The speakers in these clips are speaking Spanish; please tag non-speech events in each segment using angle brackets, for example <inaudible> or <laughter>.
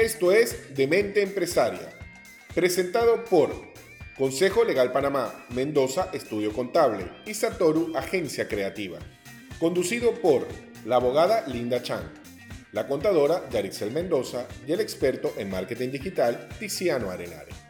Esto es Demente Empresaria, presentado por Consejo Legal Panamá, Mendoza Estudio Contable y Satoru Agencia Creativa. Conducido por la abogada Linda Chan, la contadora Yarixel Mendoza y el experto en marketing digital Tiziano Arenare.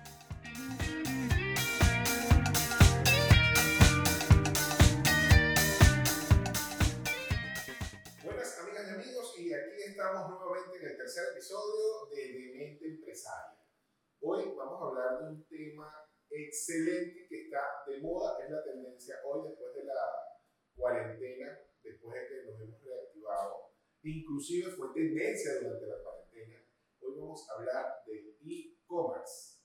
Excelente que está de moda, es la tendencia hoy después de la cuarentena, después de que nos hemos reactivado. Inclusive fue tendencia durante la cuarentena. Hoy vamos a hablar de e-commerce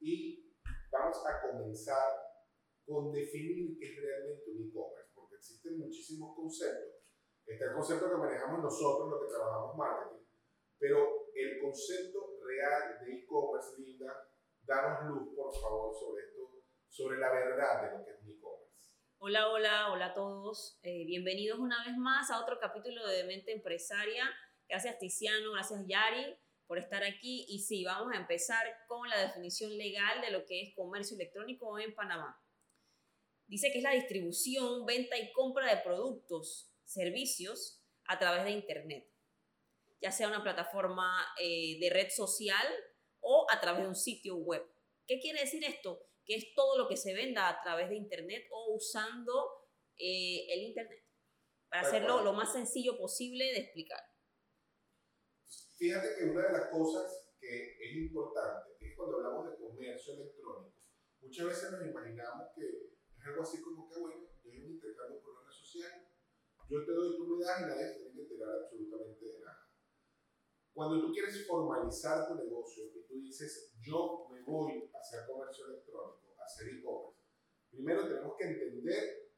y vamos a comenzar con definir qué es realmente un e-commerce, porque existen muchísimos conceptos. Está el concepto que manejamos nosotros, los que trabajamos marketing, pero el concepto real de e-commerce, Linda, danos luz, por favor, sobre esto, sobre la verdad de lo que es un e-commerce. Hola, hola, hola a todos. Eh, bienvenidos una vez más a otro capítulo de Mente Empresaria. Gracias Tiziano, gracias Yari por estar aquí. Y sí, vamos a empezar con la definición legal de lo que es comercio electrónico en Panamá. Dice que es la distribución, venta y compra de productos, servicios a través de Internet, ya sea una plataforma eh, de red social o a través de un sitio web. ¿Qué quiere decir esto? Que es todo lo que se venda a través de Internet o usando eh, el Internet, para Tal hacerlo cual. lo más sencillo posible de explicar. Fíjate que una de las cosas que es importante es cuando hablamos de comercio electrónico, muchas veces nos imaginamos que es algo así como que, bueno, yo hay un intercambio por una red social, yo te doy, tú me das y nadie se tiene que enterar absolutamente de nada. Cuando tú quieres formalizar tu negocio y tú dices, yo me voy a hacer comercio electrónico, a hacer e-commerce, primero tenemos que entender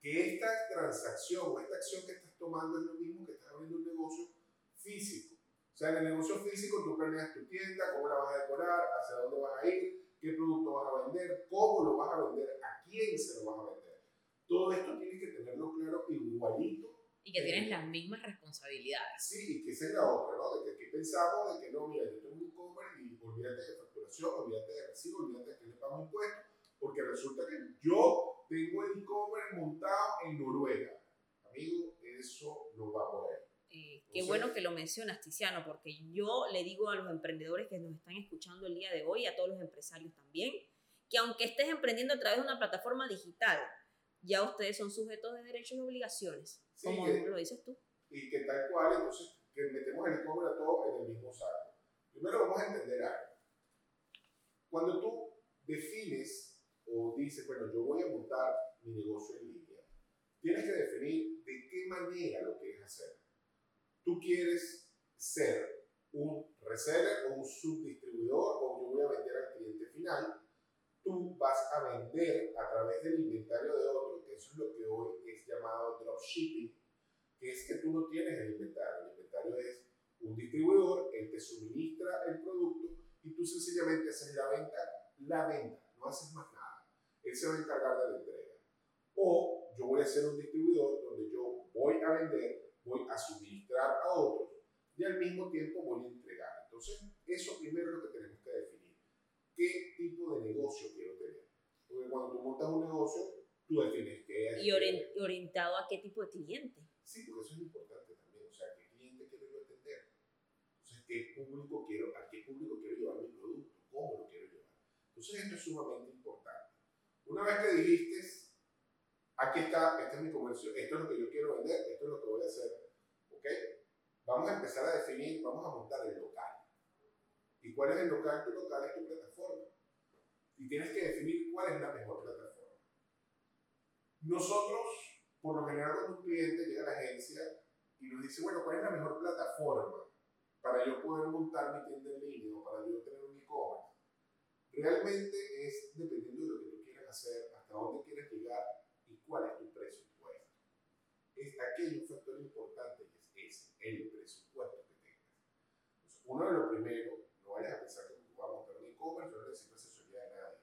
que esta transacción o esta acción que estás tomando es lo mismo que estás abriendo un negocio físico. O sea, en el negocio físico tú planeas tu tienda, cómo la vas a decorar, hacia dónde vas a ir, qué producto vas a vender, cómo lo vas a vender, a quién se lo vas a vender. Todo esto tienes que tenerlo claro igualito. Y que tienes las mismas responsabilidades. Sí, y que esa es la otra, ¿no? De que aquí pensamos de que no, mira, yo tengo un e-commerce y olvídate de facturación, olvídate de recibo, olvídate de que le pago impuestos, porque resulta que yo tengo el e-commerce montado en Noruega. Amigo, eso no va por ahí. Eh, qué O sea- bueno que lo mencionas, Tiziano, porque yo le digo a los emprendedores que nos están escuchando el día de hoy, a todos los empresarios también, que aunque estés emprendiendo a través de una plataforma digital, ya ustedes son sujetos de derechos y obligaciones, Sí, como que- lo dices tú. y que tal cual, entonces, que metemos el e-commerce a todo en el mismo saco. Primero vamos a entender algo. Cuando tú defines o dices, bueno, yo voy a montar mi negocio en línea, tienes que definir de qué manera lo quieres hacer. Tú quieres ser un reseller o un subdistribuidor o yo voy a vender al cliente final. Tú vas a vender a través del inventario de otro, que eso es lo que hoy es llamado dropshipping, que es que tú no tienes el inventario. El inventario es un distribuidor, él te suministra el producto y tú sencillamente haces la venta, la venta, no haces más nada. Él se va a encargar de la entrega. O yo voy a ser un distribuidor donde yo voy a vender, voy a suministrar a otros y al mismo tiempo voy a entregar. Entonces, eso primero es lo que tenemos que definir. ¿Qué tipo de negocio quiero tener? Porque cuando tú montas un negocio, tú defines qué es. Y orientado a qué tipo de cliente. Sí, porque eso es importante también. O sea, ¿qué cliente quiero yo atender? Entonces, ¿qué público quiero, ¿a qué público quiero llevar mi producto? ¿Cómo lo quiero llevar? Entonces, esto es sumamente importante. Una vez que dijiste, aquí está, este es mi comercio, esto es lo que yo quiero vender, esto es lo que voy a hacer, ¿ok? Vamos a empezar a definir, vamos a montar el local. ¿Y cuál es el local? Tu local es tu plataforma. Y tienes que definir cuál es la mejor plataforma. Nosotros, por lo general, cuando un cliente llega a la agencia y nos dice, bueno, ¿cuál es la mejor plataforma para yo poder montar mi tienda en línea o para yo tener un e-commerce? Realmente es dependiendo de lo que tú quieras hacer, hasta dónde quieres llegar y cuál es tu presupuesto. Es, hay un factor importante y es ese, el presupuesto que tengas. Entonces, uno de los primeros, no vayas a pensar que tú vas a montar un e-commerce, yo no necesito asesoría de nadie.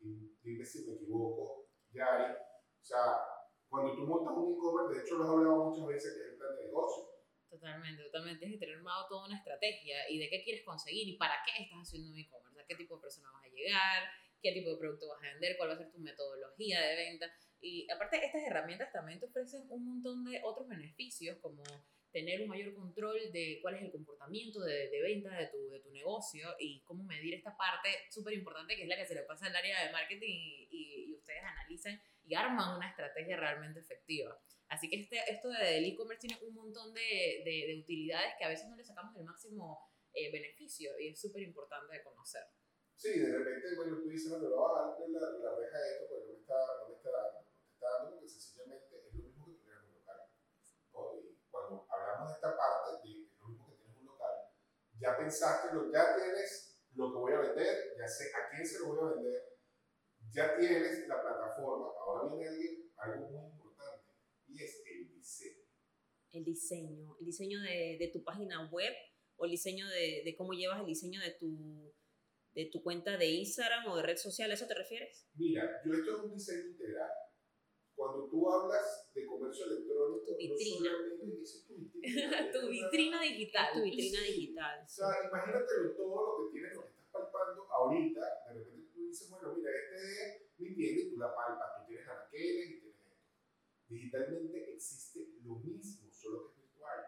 Y dime si me equivoco, Yari. O sea, cuando tú montas un e-commerce, de hecho lo he hablado muchas veces que es el plan de negocio. Totalmente, totalmente. Tienes que tener armado toda una estrategia y de qué quieres conseguir y para qué estás haciendo un e-commerce, qué tipo de persona vas a llegar, qué tipo de producto vas a vender, cuál va a ser tu metodología de venta. Y aparte, estas herramientas también te ofrecen un montón de otros beneficios, como tener un mayor control de cuál es el comportamiento de, de venta de tu, de tu negocio y cómo medir esta parte súper importante que es la que se le pasa al área de marketing y, y, y ustedes analizan y arman una estrategia realmente efectiva. Así que este, esto del e-commerce tiene un montón de, de, de, utilidades que a veces no le sacamos el máximo eh, beneficio y es súper importante de conocer. Sí, de repente, bueno, tú dices, bueno, lo voy a darle la, la reja a esto porque no me está, no me está no te está dando porque sencillamente es lo mismo que tuvieras un local. ¿no? Y de esta parte, de, lo mismo que tienes un local, ya pensaste, lo, ya tienes lo que voy a vender, ya sé a quién se lo voy a vender, ya tienes la plataforma, ahora viene alguien, algo muy importante, y es el diseño. El diseño, el diseño de, de tu página web o el diseño de, de, cómo llevas el diseño de tu, de tu cuenta de Instagram o de red social, ¿a eso te refieres? Mira, yo esto es un diseño integral. Cuando tú hablas de comercio electrónico, tu vitrina. No dice tu vitrina, <laughs> tu vitrina digital. Tu vitrina digital. O sea, imagínate todo lo que tienes, lo que estás palpando ahorita, de repente tú dices, bueno, mira, este es mi tienda y tú la palpas, tú tienes anaqueles y tienes esto. Digitalmente existe lo mismo, solo que es virtual.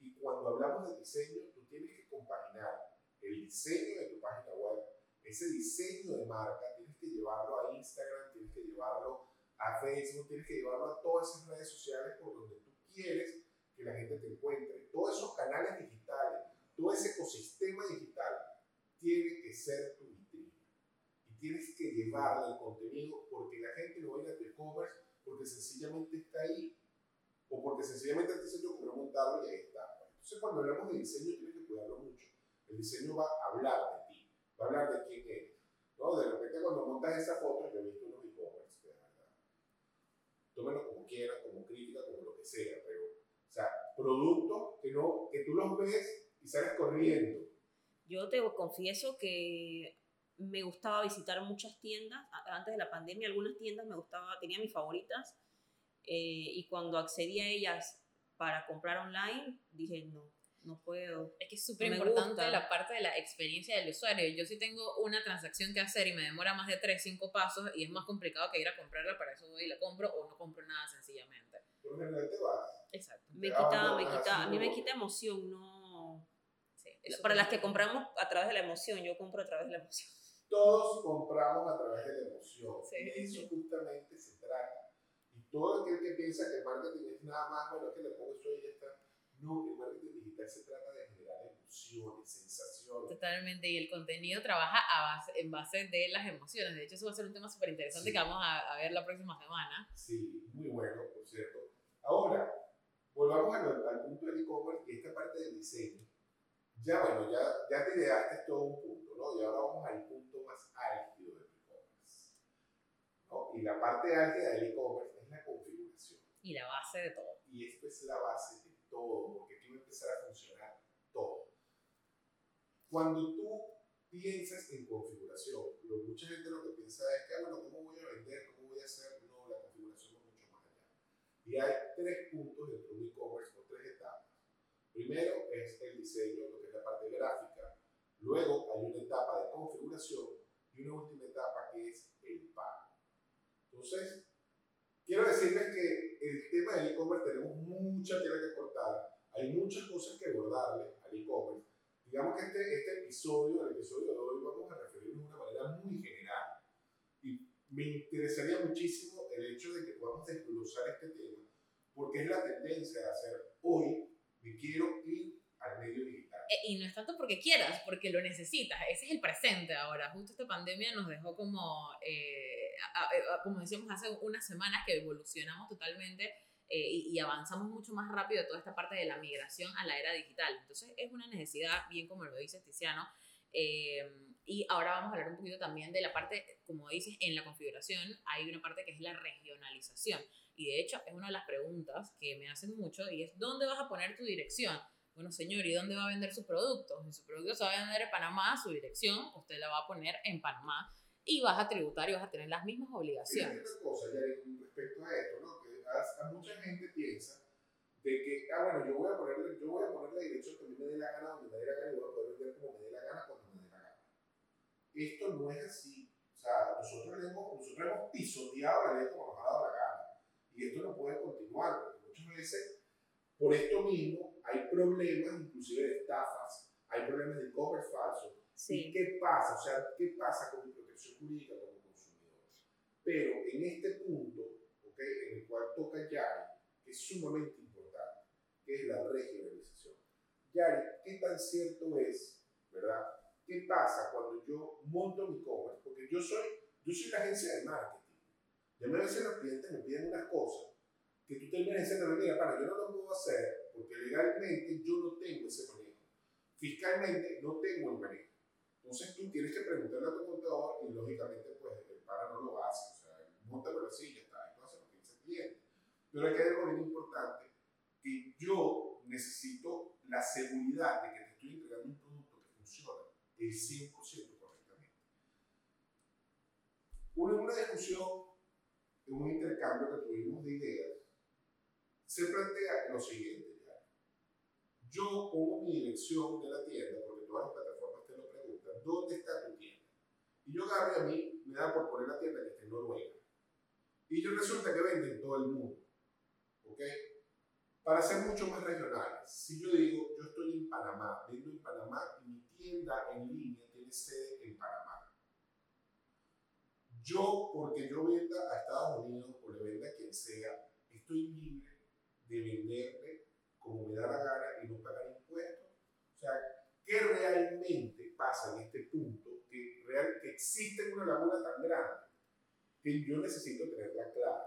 Y cuando hablamos de diseño, tú tienes que compaginar el diseño de tu página web, ese diseño de marca, tienes que llevarlo a Instagram, tienes que llevarlo a Facebook, tienes que llevarlo a todas esas redes sociales por donde tú quieres que la gente te encuentre. Todos esos canales digitales, todo ese ecosistema digital tiene que ser tu vitrina. Y tienes que llevarle el contenido porque la gente no va a tu e-commerce porque sencillamente está ahí. O porque sencillamente te dice yo quiero montarlo y ahí está. Entonces cuando hablamos de diseño tienes que cuidarlo mucho. El diseño va a hablar de ti, va a hablar de quién eres. ¿no? De repente cuando montas esa foto, yo he visto unos e-commerce que de verdad, tómenlo como quieran, como crítica, como lo que sea, pero, o sea, productos que, no, que tú los ves y sales corriendo. Yo te confieso que me gustaba visitar muchas tiendas, antes de la pandemia algunas tiendas me gustaba, tenía mis favoritas, eh, y cuando accedí a ellas para comprar online, dije no, no puedo. Es que es súper no importante la parte de la experiencia del usuario. Yo sí tengo una transacción que hacer y me demora más de 3, 5 pasos y es más complicado que ir a comprarla, para eso voy y la compro o no compro nada sencillamente. Por general te vas. Exacto. Me quita, me quita, a mí me quita emoción, no... Sí, para las que compramos a través de la emoción, yo compro a través de la emoción. Todos compramos a través de la emoción. Sí. Y eso justamente se trata. Y todo aquel que piensa que el marketing es nada más, bueno, es que le pongo eso y ya está. No, el marketing digital se trata de generar emociones, sensaciones. Totalmente, y el contenido trabaja a base, en base de las emociones. De hecho, eso va a ser un tema súper interesante Sí. que vamos a, a ver la próxima semana. Sí, muy bueno, por cierto. Ahora, volvamos al, al punto del e-commerce y esta parte del diseño. Ya, bueno, ya, ya te ideaste todo un punto, ¿no? Y ahora vamos al punto más álgido del e-commerce. ¿no? Y la parte álgida del e-commerce es la configuración. Y la base de todo. Y esto es la base todo, porque aquí va a empezar a funcionar todo. Cuando tú piensas en configuración, lo, mucha gente lo que piensa es que, ah, bueno, ¿cómo voy a vender? ¿Cómo voy a hacer? No, la configuración va mucho más allá. Y hay tres puntos dentro de un e-commerce o tres etapas. Primero es el diseño, lo que es la parte gráfica. Luego hay una etapa de configuración y una última etapa que es el pago. Entonces, quiero decirles que el tema del e-commerce tenemos mucha tela que cortar, hay muchas cosas que abordarle al e-commerce. Digamos que este, este episodio, el episodio de hoy, vamos a referirnos de una manera muy general. Y me interesaría muchísimo el hecho de que podamos desglosar este tema, porque es la tendencia de hacer hoy, me quiero ir al medio digital. E- Y no es tanto porque quieras, porque lo necesitas. Ese es el presente ahora. Justo esta pandemia nos dejó como, eh, a- a- a- como decíamos hace unas semanas, que evolucionamos totalmente eh, y, y avanzamos mucho más rápido toda esta parte de la migración a la era digital. Entonces es una necesidad, bien como lo dice Tiziano. eh, y ahora vamos a hablar un poquito también de la parte, como dices, en la configuración hay una parte que es la regionalización. Y de hecho es una de las preguntas que me hacen mucho y es, ¿dónde vas a poner tu dirección? Bueno, señor, ¿y dónde va a vender su producto? Si su producto se va a vender en Panamá, su dirección, usted la va a poner en Panamá y vas a tributar y vas a tener las mismas obligaciones. una cosa, Yari, con respecto a esto, ¿no? Que a, a mucha gente piensa de que, ah, bueno, yo voy a ponerle, yo voy a poner la dirección que a mí me dé la gana, donde me dé la gana, y voy a poder vender como me dé la gana, cuando me dé la gana. Esto no es así. O sea, nosotros, hemos, nosotros hemos pisoteado la ley como nos ha dado la gana. Y esto no puede continuar, porque muchas veces, por esto mismo, hay problemas, inclusive de estafas, hay problemas de cover falso. Sí. ¿Y qué pasa? O sea, ¿qué pasa con mi protección jurídica como consumidor? Pero en este punto, ¿ok? En el cual toca Yari, que es sumamente importante, que es la regionalización. Yari, ¿qué tan cierto es, verdad? ¿Qué pasa cuando yo monto mi cover? Porque yo soy, yo soy la agencia de marketing. Ya me veces los clientes me piden unas cosas que tú terminas diciendo, mira, para, yo no lo puedo hacer porque legalmente yo no tengo ese manejo. Fiscalmente no tengo el manejo. Entonces tú tienes que preguntarle a tu contador y lógicamente pues el para no lo hace. O sea, monta así ya está, hace lo que dice el cliente. Pero hay que algo bien importante, que yo necesito la seguridad de que te estoy entregando un producto que funciona el 100% correctamente. Una, una discusión, un intercambio que tuvimos de ideas, se plantea lo siguiente. Ya. Yo pongo mi dirección de la tienda, porque todas las plataformas te lo preguntan, ¿dónde está tu tienda? Y yo agarré a mí, me da por poner la tienda que está en Noruega. Y yo resulta que vende en todo el mundo. ¿Ok? Para ser mucho más regionales, si yo digo, yo estoy en Panamá, vendo en Panamá y mi tienda en línea tiene sede en Panamá. Yo, porque yo venda a Estados Unidos o le venda a quien sea, estoy libre de venderle como me da la gana y no pagar impuestos. O sea, ¿qué realmente pasa en este punto? Que, real, que existe una laguna tan grande que yo necesito tenerla clara.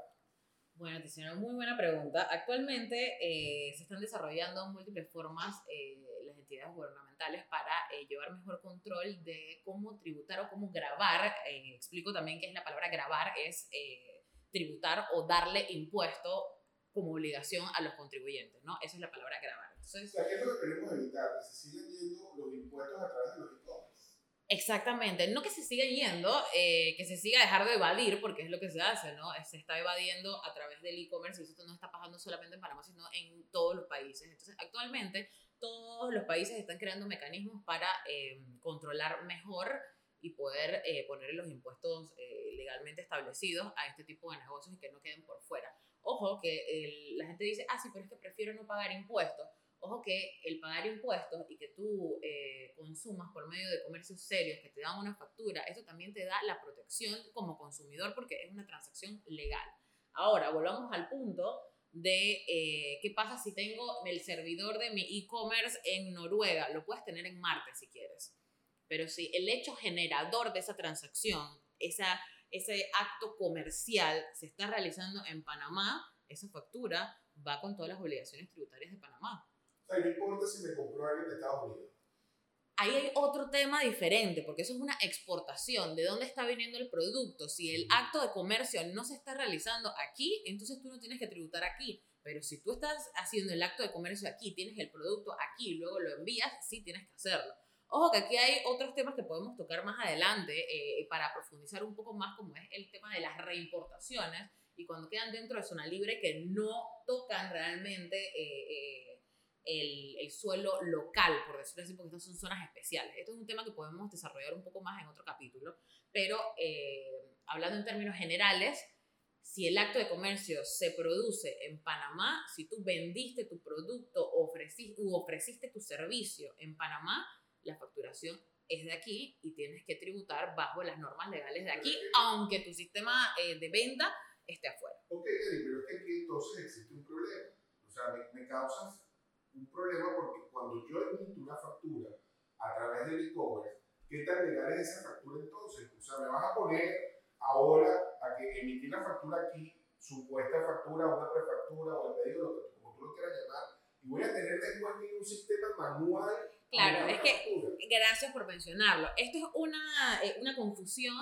Bueno, te hicieron muy buena pregunta. Actualmente eh, se están desarrollando múltiples formas eh, las entidades gubernamentales para eh, llevar mejor control de cómo tributar o cómo grabar. Eh, explico también qué es la palabra grabar, es eh, tributar o darle impuesto como obligación a los contribuyentes, ¿no? Esa es la palabra grabar. O Entonces, sea, ¿qué es lo que queremos evitar? Que se sigan yendo los impuestos a través de los e-commerce. Exactamente, no que se siga yendo, eh, que se siga dejar de evadir, porque es lo que se hace, ¿no? Se está evadiendo a través del e-commerce y esto no está pasando solamente en Panamá, sino en todos los países. Entonces, actualmente todos los países están creando mecanismos para eh, controlar mejor y poder eh, poner los impuestos eh, legalmente establecidos a este tipo de negocios y que no queden por fuera. Ojo que la gente dice, ah, sí, pero es que prefiero no pagar impuestos. Ojo que el pagar impuestos y que tú eh, consumas por medio de comercios serios que te dan una factura, eso también te da la protección como consumidor porque es una transacción legal. Ahora, volvamos al punto de eh, qué pasa si tengo el servidor de mi e-commerce en Noruega. Lo puedes tener en Marte si quieres. Pero si el hecho generador de esa transacción, esa, ese acto comercial se está realizando en Panamá, esa factura va con todas las obligaciones tributarias de Panamá. Sea, no importa si me compró alguien de Estados Unidos. Ahí hay otro tema diferente, porque eso es una exportación. ¿De dónde está viniendo el producto? Si el acto de comercio no se está realizando aquí, entonces tú no tienes que tributar aquí. Pero si tú estás haciendo el acto de comercio aquí, tienes el producto aquí luego lo envías, sí tienes que hacerlo. Ojo que aquí hay otros temas que podemos tocar más adelante eh, para profundizar un poco más, como es el tema de las reimportaciones y cuando quedan dentro de zona libre que no tocan realmente eh, eh, el, el suelo local, por decirlo así, porque estas son zonas especiales. Esto es un tema que podemos desarrollar un poco más en otro capítulo, pero eh, hablando en términos generales, si el acto de comercio se produce en Panamá, si tú vendiste tu producto ofreciste, u ofreciste tu servicio en Panamá, la facturación es de aquí y tienes que tributar bajo las normas legales de aquí, aunque tu sistema eh, de venta esté afuera. Ok, pero es que aquí entonces existe un problema. O sea, me, me causas un problema porque cuando yo emito una factura a través del e-commerce, ¿qué tan legal es esa factura entonces? O sea, me vas a poner ahora a que emitir la factura aquí, supuesta factura, una prefactura o el que, como tú lo quieras llamar, y voy a tener después aquí un sistema manual. Claro, es que-. Gracias por mencionarlo. Esto es una, eh, una confusión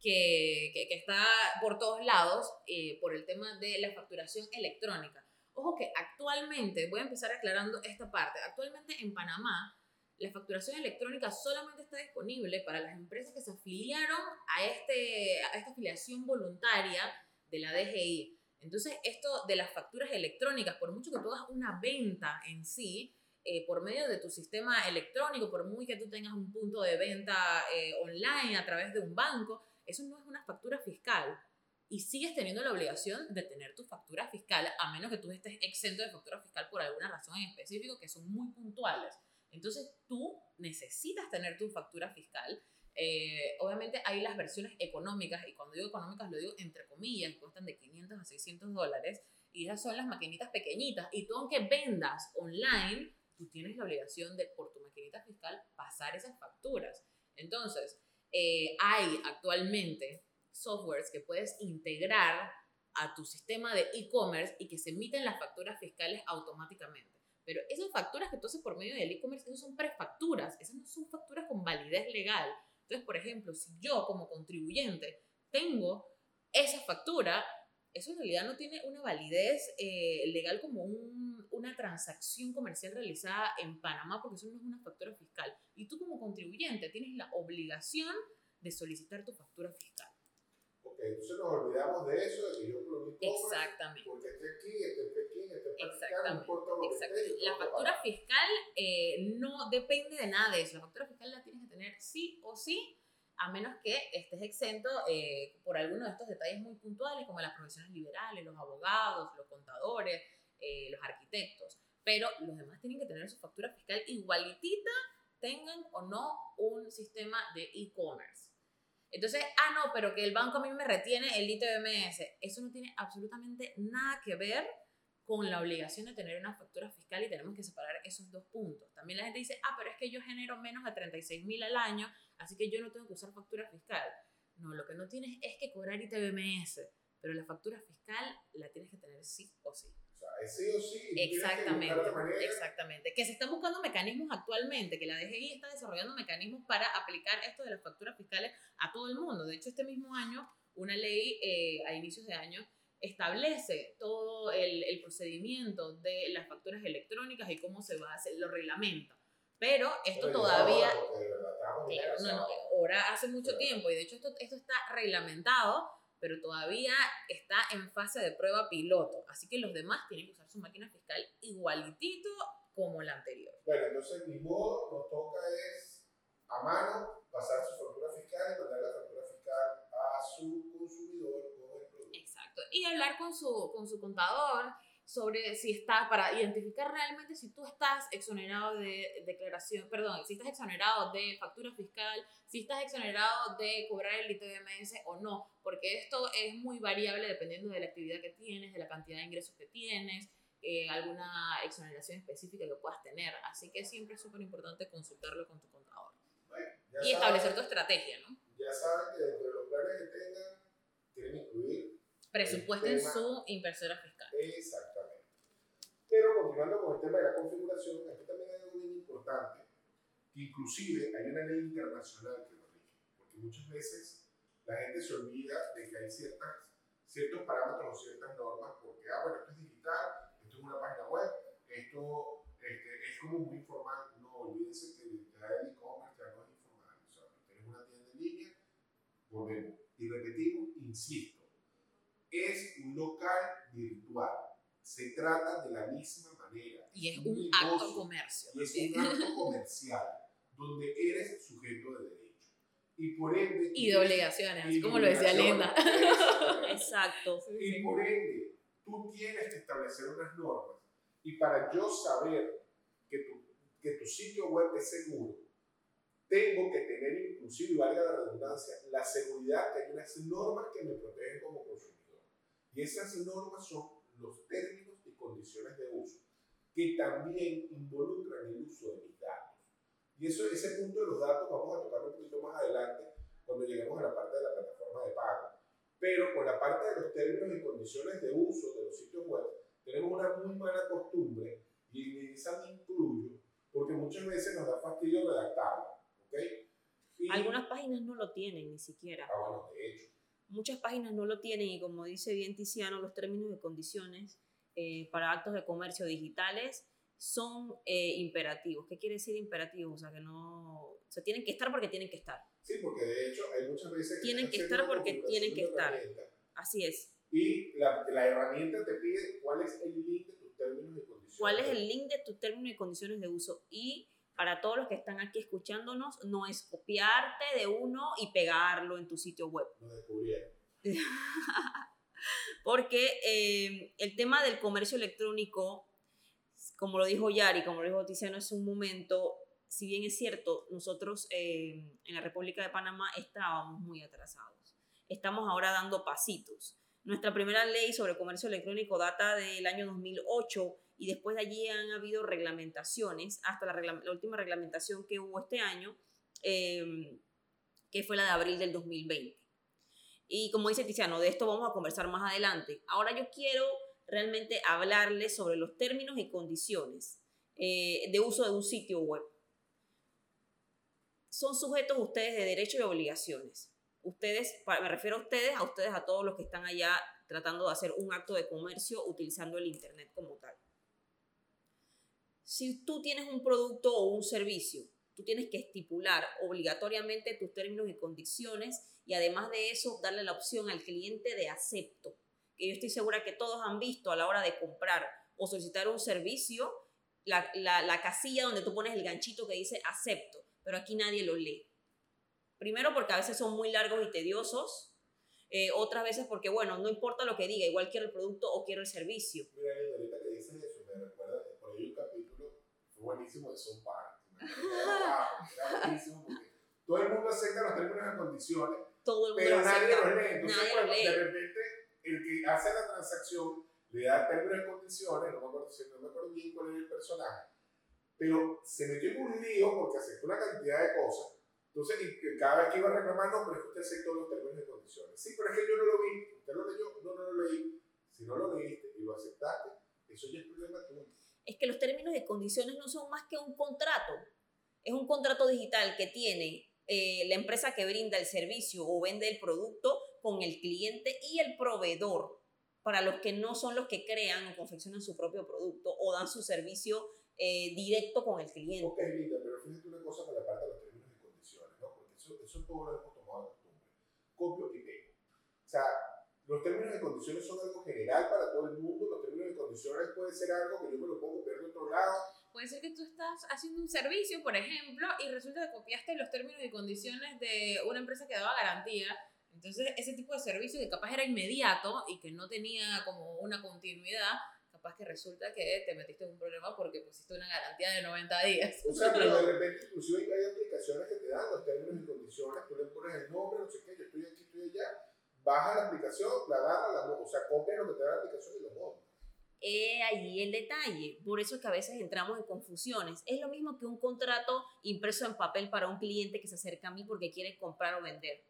que, que- que está por todos lados eh, por el tema de la facturación electrónica. Ojo que actualmente, voy a empezar aclarando esta parte, actualmente en Panamá la facturación electrónica solamente está disponible para las empresas que se afiliaron a, este, a esta afiliación voluntaria de la DGI. Entonces, esto de las facturas electrónicas, por mucho que tú hagas una venta en sí, eh, por medio de tu sistema electrónico, por muy que tú tengas un punto de venta eh, online a través de un banco, eso no es una factura fiscal. Y sigues teniendo la obligación de tener tu factura fiscal, a menos que tú estés exento de factura fiscal por alguna razón en específico, que son muy puntuales. Entonces tú necesitas tener tu factura fiscal. Eh, obviamente hay las versiones económicas, y cuando digo económicas lo digo entre comillas, cuestan de 500 a 600 dólares, y esas son las maquinitas pequeñitas. Y tú aunque vendas online, tú tienes la obligación de, por tu maquinita fiscal, pasar esas facturas. Entonces, eh, hay actualmente softwares que puedes integrar a tu sistema de e-commerce y que se emiten las facturas fiscales automáticamente. Pero esas facturas que tú haces por medio del e-commerce, esas son prefacturas, esas no son facturas con validez legal. Entonces, por ejemplo, si yo como contribuyente tengo esa factura, eso en realidad no tiene una validez eh, legal como un, una transacción comercial realizada en Panamá, porque eso no es una factura fiscal. Y tú como contribuyente tienes la obligación de solicitar tu factura fiscal. Ok, entonces nos olvidamos de eso, de que yo por Exactamente. porque esté aquí, esté en Pekín, esté en Exactamente. no importa lo que Exacto. esté, La que factura fiscal eh, no depende de nada de eso. La factura fiscal la tienes que tener sí o sí, a menos que estés exento eh, por alguno de estos detalles muy puntuales, como las profesiones liberales, los abogados, los contadores, eh, los arquitectos. Pero los demás tienen que tener su factura fiscal igualitita, tengan o no un sistema de e-commerce. Entonces, ah, no, pero que el banco a mí me retiene el ITBMS. Eso no tiene absolutamente nada que ver con la obligación de tener una factura fiscal y tenemos que separar esos dos puntos. También la gente dice, ah, pero es que yo genero menos de 36 mil al año, así que yo no tengo que usar factura fiscal. No, lo que no tienes es que cobrar ITBMS, pero la factura fiscal la tienes que tener sí o sí. Sea, es sí o sí. tienes que Exactamente, exactamente. Que se están buscando mecanismos actualmente, que la DGI está desarrollando mecanismos para aplicar esto de las facturas fiscales a todo el mundo. De hecho, este mismo año, una ley eh, a inicios de año establece todo el, el procedimiento de las facturas electrónicas y cómo se va a hacer, lo reglamenta. Pero esto Pero todavía... muy Claro, no, no, ahora hace mucho Claro. tiempo y de hecho esto, esto está reglamentado, pero todavía está en fase de prueba piloto. Así que los demás tienen que usar su máquina fiscal igualitito como la anterior. Bueno, entonces mi modo nos toca es a mano pasar su factura fiscal y mandar la factura fiscal a su consumidor con el producto. Exacto. Y hablar con su, con su contador sobre si está, para identificar realmente si tú estás exonerado de declaración, perdón, si estás exonerado de factura fiscal, si estás exonerado de cobrar el ITBMS o no, porque esto es muy variable dependiendo de la actividad que tienes, de la cantidad de ingresos que tienes, eh, alguna exoneración específica que puedas tener. Así que siempre es súper importante consultarlo con tu contador Bueno, y establecer tu estrategia, ¿no? ya saben que dentro de los planes que tengan, quieren incluir Presupuesto en tema- su impresora fiscal. Exactamente. Continuando con el tema de la configuración, aquí también hay algo bien importante, que inclusive hay una ley internacional que lo rige, porque muchas veces la gente se olvida de que hay ciertas, ciertos parámetros o ciertas normas, porque, ah, bueno, esto es digital, esto es una página web, esto este, es como muy informal. No, olvídense que ya el e-commerce ya no es informal. O sea, tienes una tienda en línea, volvemos y repetimos, insisto, es un local virtual. Se trata de la misma manera. Y es un un negocio, acto comercio. Y es un acto comercial donde eres sujeto de derecho. Y por ende. Y de obligaciones, así como lo decía Linda. Exacto. Y por ende, tú tienes que establecer unas normas. Y para yo saber que tu, que tu sitio web es seguro, tengo que tener inclusive, y valga la redundancia, la seguridad que hay unas normas que me protegen como consumidor. Y esas normas son los términos y condiciones de uso, que también involucran el uso de mis datos. Y eso, ese punto de los datos vamos a tocar un poquito más adelante cuando lleguemos a la parte de la plataforma de pago. Pero con la parte de los términos y condiciones de uso de los sitios web, tenemos una muy mala costumbre, y en esa me incluyo, porque muchas veces nos da fastidio redactarla. ¿ok? Y- Algunas páginas no lo tienen ni siquiera. Ah, bueno, de hecho. Muchas páginas no lo tienen y como dice bien Tiziano, los términos y condiciones eh, para actos de comercio digitales son eh, imperativos. ¿Qué quiere decir imperativos? O sea, que no... O sea, tienen que estar porque tienen que estar. Sí, porque de hecho hay muchas veces que Tienen que estar porque tienen que estar. Así es. Y la, la herramienta te pide cuál es el link de tus términos y condiciones. ¿Cuál es el link de tu término y condiciones de uso? Y para todos los que están aquí escuchándonos, no es copiarte de uno y pegarlo en tu sitio web. Nos descubrieron. <laughs> <laughs> Porque eh, el tema del comercio electrónico, como lo dijo Yari, como lo dijo Tiziano hace un momento, si bien es cierto, nosotros eh, en la República de Panamá estábamos muy atrasados. Estamos ahora dando pasitos. Nuestra primera ley sobre comercio electrónico data del año 2008 y después de allí han habido reglamentaciones, hasta la última reglamentación que hubo este año, eh, que fue la de abril del 2020. Y como dice Tiziano, de esto vamos a conversar más adelante. Ahora yo quiero realmente hablarles sobre los términos y condiciones eh, de uso de un sitio web. Son sujetos ustedes de derechos y obligaciones. Ustedes, me refiero a ustedes, a ustedes, a todos los que están allá tratando de hacer un acto de comercio utilizando el Internet como tal. Si tú tienes un producto o un servicio, tú tienes que estipular obligatoriamente tus términos y condiciones y además de eso darle la opción al cliente de acepto, que yo estoy segura que todos han visto a la hora de comprar o solicitar un servicio, la, la- la casilla donde tú pones el ganchito que dice acepto, pero aquí nadie lo lee. Primero porque a veces son muy largos y tediosos, eh, otras veces porque, bueno, no importa lo que diga, igual quiero el producto o quiero el servicio. Mira, ahorita que dices eso, me recuerda, por ahí un capítulo fue buenísimo de Park. Todo el mundo acepta los términos y condiciones, Todo el mundo pero nadie los lee. Entonces, cuando de repente el que hace la transacción le da términos y condiciones, no me acuerdo, si- no me acuerdo bien cuál era el personaje, pero se metió en un lío porque aceptó una cantidad de cosas. Entonces, y cada vez que iba a reclamar, no, pero es que usted aceptó los términos y condiciones. Sí, pero es que yo no lo vi. ¿Usted lo leyó? No, no lo leí. Si no lo leíste y lo aceptaste, eso ya es problema tuyo. Es que los términos y condiciones no son más que un contrato. Es un contrato digital que tiene eh, la empresa que brinda el servicio o vende el producto con el cliente y el proveedor. Para los que no son los que crean o confeccionan su propio producto o dan su servicio eh, directo con el cliente. Ok, linda, pero fíjate una cosa con la parte de los términos y condiciones, ¿no? Porque eso, eso todo lo hemos tomado de costumbre. Copio y pego. O sea, los términos y condiciones son algo general para todo el mundo. Los términos y condiciones puede ser algo que yo me lo puedo copiar de otro lado. Puede ser que tú estás haciendo un servicio, por ejemplo, y resulta que copiaste los términos y condiciones de una empresa que daba garantía. Entonces, ese tipo de servicio que capaz era inmediato y que no tenía como una continuidad, capaz que resulta que te metiste en un problema porque pusiste una garantía de 90 días. O sea, pero de <laughs> repente, inclusive hay aplicaciones que te dan los términos y condiciones. Tú le pones el nombre, no sé qué, yo estoy aquí, estoy allá. Baja la aplicación, la agarra, la, o sea, copia lo que te da la aplicación y lo monta. He allí el detalle. Por eso es que a veces entramos en confusiones. Es lo mismo que un contrato impreso en papel para un cliente que se acerca a mí porque quiere comprar o vender.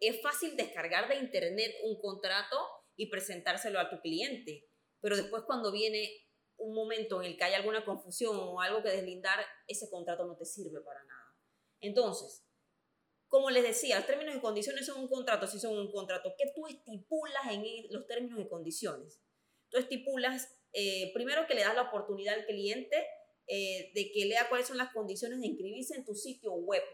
Es fácil descargar de internet un contrato y presentárselo a tu cliente, pero después cuando viene un momento en el que hay alguna confusión o algo que deslindar, ese contrato no te sirve para nada. Entonces, como les decía, los términos y condiciones son un contrato, si son un contrato, ¿qué tú estipulas en los términos y condiciones? Tú estipulas, eh, primero que le das la oportunidad al cliente eh, de que lea cuáles son las condiciones de inscribirse en tu sitio web.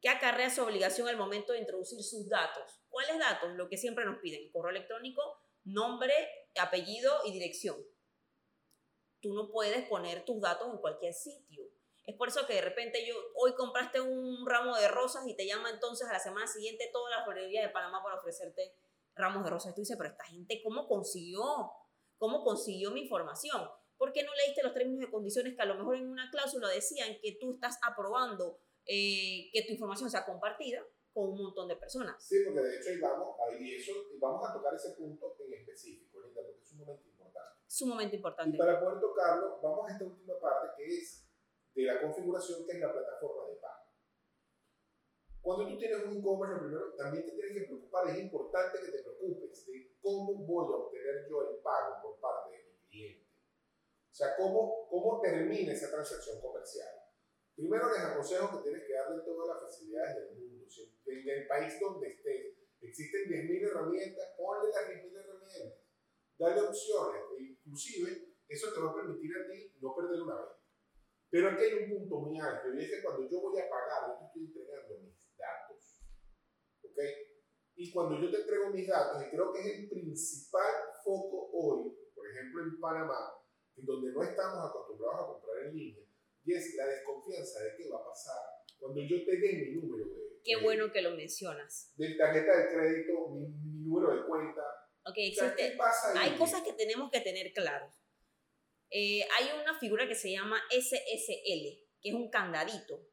¿Qué acarrea su obligación al momento de introducir sus datos? ¿Cuáles datos? Lo que siempre nos piden, correo electrónico, nombre, apellido y dirección. Tú no puedes poner tus datos en cualquier sitio. Es por eso que de repente yo, hoy compraste un ramo de rosas y te llama entonces a la semana siguiente toda la florería de Panamá para ofrecerte ramos de rosas. Y tú dices, pero esta gente, ¿cómo consiguió? ¿Cómo consiguió mi información? ¿Por qué no leíste los términos y condiciones que a lo mejor en una cláusula decían que tú estás aprobando eh, que tu información sea compartida con un montón de personas? Sí, porque de hecho ahí vamos, ahí eso, y vamos a tocar ese punto en específico, Linda, porque es un momento importante. Sumamente Y importante. para poder tocarlo, vamos a esta última parte que es de la configuración, que es la plataforma de pago. Cuando tú tienes un e-commerce, primero también te tienes que preocupar, es importante que te preocupes de cómo voy a obtener yo el pago por parte de mi cliente. O sea, cómo, cómo termina esa transacción comercial. Primero les aconsejo que tienes que darle todas las facilidades del mundo. Si en el país donde estés existen 10.000 herramientas, ponle las 10.000 herramientas. Dale opciones. E inclusive, eso te va a permitir a ti no perder una venta. Pero aquí hay un punto muy alto, y es que cuando yo voy a pagar, yo te estoy entregando mis datos. ¿Ok? Y cuando yo te entrego mis datos, y creo que es el principal foco hoy, por ejemplo en Panamá, en donde no estamos acostumbrados a comprar en línea, y es la desconfianza de qué va a pasar cuando yo te dé mi número de... Qué de- bueno que lo mencionas. De tarjeta de crédito, mi, mi número de cuenta. Ok, existe, ¿qué pasa ahí? hay cosas que tenemos que tener claros. Eh, hay una figura que se llama SSL, que es un candadito.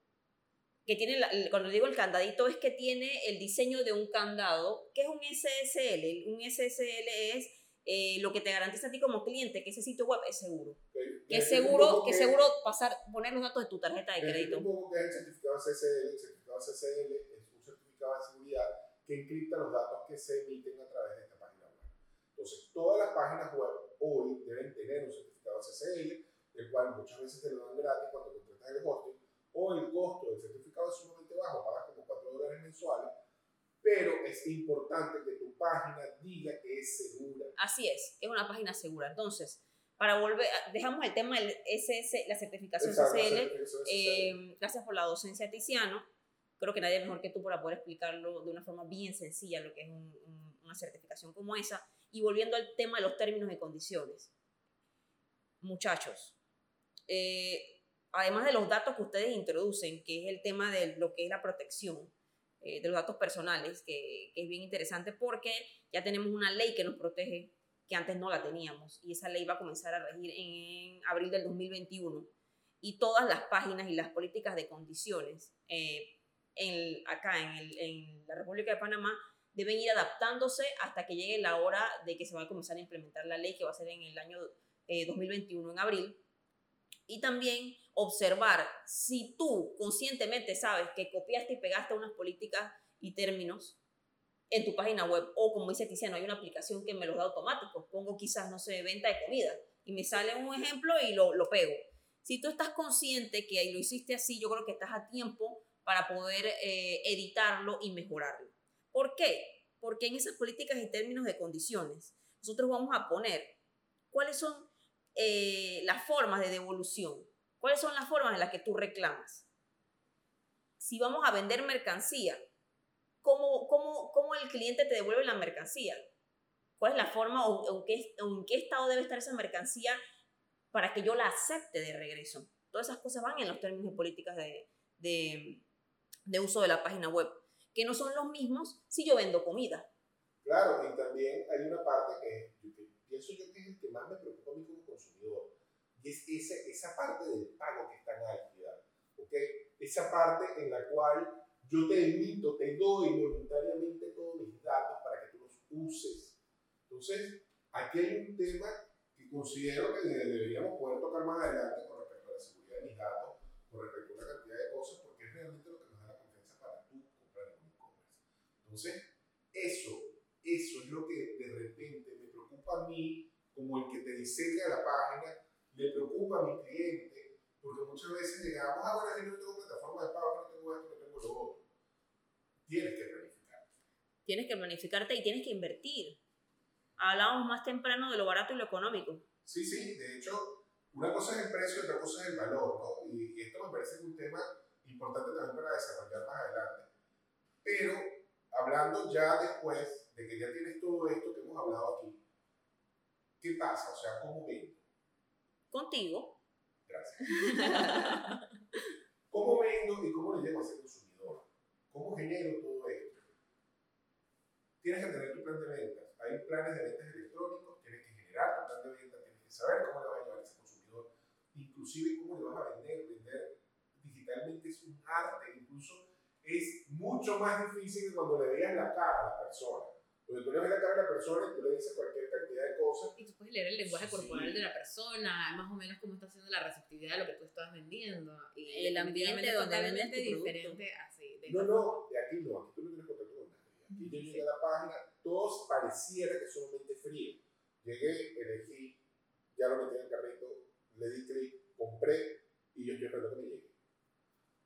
Que tiene la- cuando digo el candadito es que tiene el diseño de un candado. ¿Qué es un SSL? Un SSL es eh, lo que te garantiza a ti como cliente que ese sitio web es seguro. Que, Que es seguro, que es seguro pasar, poner los datos de tu tarjeta de crédito. qué es el certificado CCL. El certificado CCL es un certificado de seguridad que encripta los datos que se emiten a través de esta página web. Entonces, todas las páginas web hoy deben tener un certificado CCL, el cual muchas veces te lo dan gratis cuando contratas el hosting, o el costo del certificado es sumamente bajo, pagas como 4 dólares mensuales, pero es importante que tu página diga que es segura. Así es, es una página segura. Entonces, para volver, dejamos el tema del SS, la certificación Exacto, la CCL. certificación CCL. Eh, gracias por la docencia, Tiziano. Creo que nadie mejor que tú para poder explicarlo de una forma bien sencilla lo que es un- un- una certificación como esa. Y volviendo al tema de los términos y condiciones. Muchachos, eh, además de los datos que ustedes introducen, que es el tema de lo que es la protección eh, de los datos personales, que, que es bien interesante porque ya tenemos una ley que nos protege que antes no la teníamos y esa ley va a comenzar a regir en abril del 2021 y todas las páginas y las políticas de condiciones eh, en, acá en, el- en la República de Panamá deben ir adaptándose hasta que llegue la hora de que se va a comenzar a implementar la ley que va a ser en el año eh, 2021 en abril y también observar si tú conscientemente sabes que copiaste y pegaste unas políticas y términos en tu página web o como dice Tiziano, hay una aplicación que me los da automáticos. Pongo quizás, no sé, venta de comida y me sale un ejemplo y lo, lo pego. Si tú estás consciente que lo hiciste así, yo creo que estás a tiempo para poder eh, editarlo y mejorarlo. ¿Por qué? Porque en esas políticas y términos de condiciones, nosotros vamos a poner cuáles son eh, las formas de devolución, cuáles son las formas en las que tú reclamas. Si vamos a vender mercancía, ¿cómo, cómo, cómo el cliente te devuelve la mercancía? ¿Cuál es la forma o, en, qué, en qué estado debe estar esa mercancía para que yo la acepte de regreso? Todas esas cosas van en los términos y políticas de, de uso de la página web, que no son los mismos si yo vendo comida. Claro, y también hay una parte que, que pienso yo que es el que más me preocupa a mí como consumidor, y es ese, esa parte del pago que es tan álgida, ¿ok? Esa parte en la cual yo te emito, te doy voluntariamente todos mis datos para que tú los uses. Entonces, aquí hay un tema que considero que deberíamos poder tocar más adelante con respecto a la seguridad de mis datos, con respecto a una cantidad de cosas, porque es realmente lo que nos da la confianza para tú comprar en un e-commerce. Entonces, eso, eso es lo que de repente me preocupa a mí, como el que te diseña la página, le preocupa a mi cliente, porque muchas veces llegamos, ah, bueno, aquí no tengo plataforma de pago, no tengo esto, no tengo lo otro. Tienes que planificar. Tienes que planificarte y tienes que invertir. Hablábamos más temprano de lo barato y lo económico. Sí, sí, de hecho, una cosa es el precio y otra cosa es el valor, ¿no? Y, y esto me parece que es un tema importante también para desarrollar más adelante. Pero, hablando ya después de que ya tienes todo esto que hemos hablado aquí, ¿qué pasa? O sea, ¿cómo vendo? Contigo. Gracias. <laughs> ¿Cómo vendo y cómo le llego a ese consumidor? ¿Cómo genero todo esto? Tienes que tener tu plan de ventas. Hay planes de ventas electrónicos, tienes que generar tu plan de ventas, tienes que saber cómo le vas a llevar a ese consumidor, inclusive cómo le vas a vender. Vender digitalmente es un arte, incluso es mucho más difícil que cuando le veas la cara a la persona. Cuando tú le ves la cara a la persona y tú le dices cualquier cantidad de cosas, Y tú puedes leer el lenguaje Sí. corporal de la persona, más o menos cómo está haciendo la receptividad de lo que tú estás vendiendo. Y El ambiente donde vendes producto. diferente así. de No, no, de aquí no, aquí tú no tienes contacto con nadie. Aquí yo llegué a la página, todos pareciera que son mente fría. Llegué, elegí, ya lo metí en el carrito, le di clic, compré y yo estoy esperando que me llegue.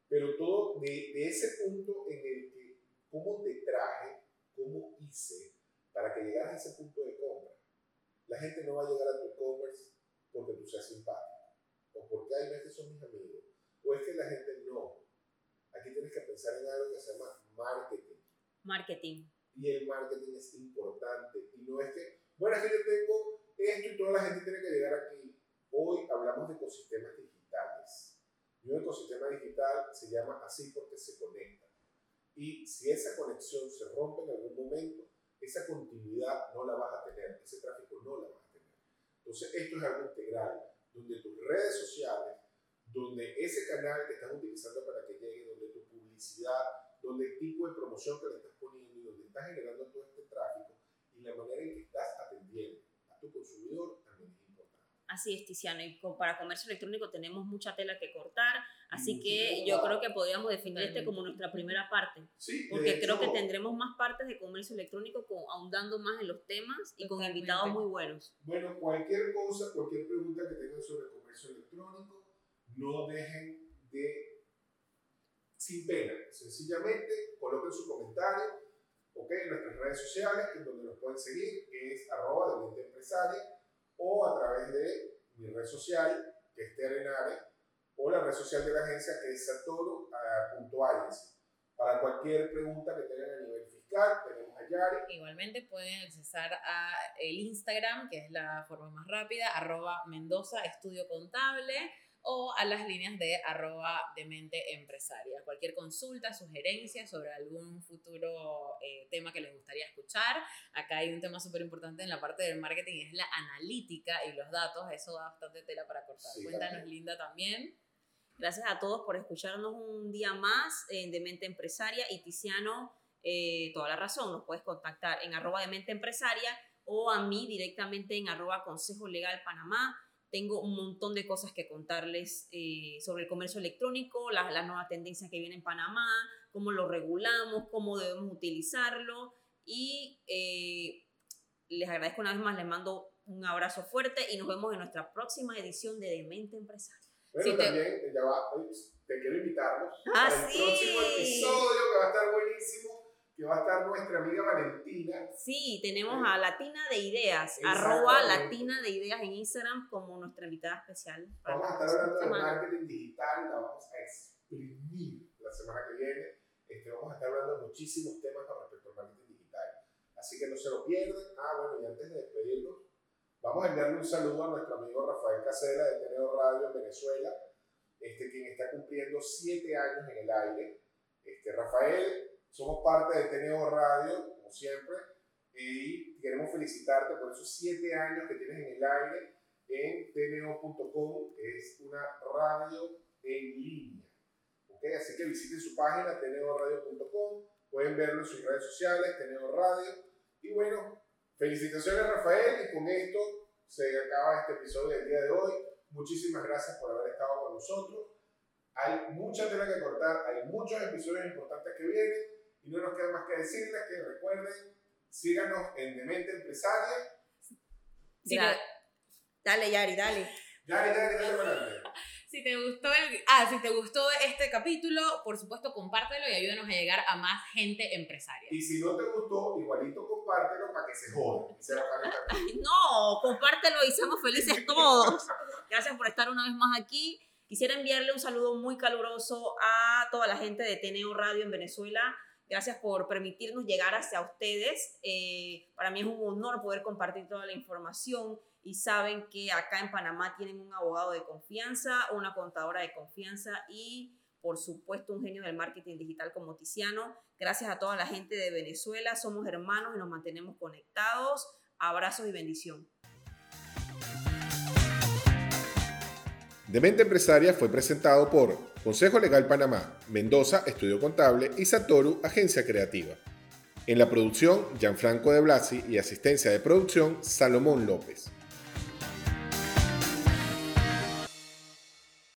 Pero todo de, de ese punto en el que, cómo te traje, cómo hice para que llegaras a ese punto de compra. La gente no va a llegar a tu e-commerce porque tú seas simpático, o porque hay veces son mis amigos, o es que la gente no. Aquí tienes que pensar en algo que se llama marketing. Marketing. Y el marketing es importante. Y no es que, bueno, es que yo tengo esto y toda la gente tiene que llegar aquí? Hoy hablamos de ecosistemas digitales. Y un ecosistema digital se llama así porque se conecta. Y si esa conexión se rompe en algún momento, esa continuidad no la vas a tener, ese tráfico no la vas a tener. Entonces, esto es algo integral, donde tus redes sociales, donde ese canal que estás utilizando para que llegue, donde tu publicidad, donde el tipo de promoción que le estás poniendo y donde estás generando todo este tráfico y la manera en que estás atendiendo a tu consumidor. Así es, Tiziano. Y para comercio electrónico tenemos mucha tela que cortar, así que yo creo que podríamos definir este como nuestra primera parte. Sí, porque creo que tendremos más partes de comercio electrónico con, ahondando más en los temas y con invitados muy buenos. Bueno, cualquier cosa, cualquier pregunta que tengan sobre comercio electrónico, no dejen de, sin pena, sencillamente coloquen su comentario, ok, en nuestras redes sociales, en donde nos pueden seguir, que es arroba de empresaria, o a través de mi red social, que es Terrenare, o la red social de la agencia, que es satoro.agency. Para cualquier pregunta que tengan a nivel fiscal, tenemos a Yari. Igualmente pueden accesar a el Instagram, que es la forma más rápida, arroba Mendoza Estudio Contable o a las líneas de arroba de mente empresaria. Cualquier consulta, sugerencia sobre algún futuro eh, tema que les gustaría escuchar. Acá hay un tema súper importante en la parte del marketing, es la analítica y los datos. Eso da bastante tela para cortar. Cuéntanos, Linda, también. Gracias a todos por escucharnos un día más en de mente empresaria y Tiziano, eh, toda la razón, nos puedes contactar en arroba de mente empresaria o a mí directamente en arroba consejo legal Panamá tengo un montón de cosas que contarles eh, sobre el comercio electrónico, la, la, nueva tendencia que viene en Panamá, cómo lo regulamos, cómo debemos utilizarlo. Y eh, les agradezco una vez más, les mando un abrazo fuerte y nos vemos en nuestra próxima edición de Demente Empresaria. Bueno, también, ya va, te quiero invitarlos ah, el próximo episodio que va a estar buenísimo que va a estar nuestra amiga Valentina. Sí, tenemos a Latina de Ideas, arroba Latina de Ideas en Instagram como nuestra invitada especial. Vamos a estar hablando de marketing digital, la vamos a exprimir la semana que viene. Este, vamos a estar hablando de muchísimos temas con respecto al marketing digital. Así que no se lo pierdan. Ah, bueno, y antes de despedirnos, vamos a enviarle un saludo a nuestro amigo Rafael Casela de Teneo Radio en Venezuela, este, quien está cumpliendo siete años en el aire. Este, Rafael somos parte de Teneo Radio, como siempre, y queremos felicitarte por esos siete años que tienes en el aire en teneo.com, que es una radio en línea. ¿Okay? Así que visiten su página, teneoradio.com, pueden verlo en sus redes sociales, Teneo Radio. Y bueno, felicitaciones Rafael, y con esto se acaba este episodio del día de hoy. Muchísimas gracias por haber estado con nosotros. Hay mucha tela que cortar, hay muchos episodios importantes que vienen y no nos queda más que decirles que recuerden, síganos en Demente Empresaria. dale, Yari, dale. Yari, Yari, dale adelante. Si te gustó el, ah, si te gustó este capítulo, por supuesto compártelo y ayúdanos a llegar a más gente empresaria. Y si no te gustó, igualito compártelo para que se jodan. <laughs> no, compártelo y seamos felices todos. Gracias por estar una vez más aquí. Quisiera enviarle un saludo muy caluroso a toda la gente de Teneo Radio en Venezuela Gracias por permitirnos llegar hacia ustedes. Eh, para mí es un honor poder compartir toda la información y saben que acá en Panamá tienen un abogado de confianza, una contadora de confianza y por supuesto un genio del marketing digital como Tiziano. Gracias a toda la gente de Venezuela, somos hermanos y nos mantenemos conectados. Abrazos y bendición. Demente Empresaria fue presentado por Consejo Legal Panamá, Mendoza, Estudio Contable y Satoru, Agencia Creativa. En la producción, Gianfranco de Blasi y asistencia de producción, Salomón López.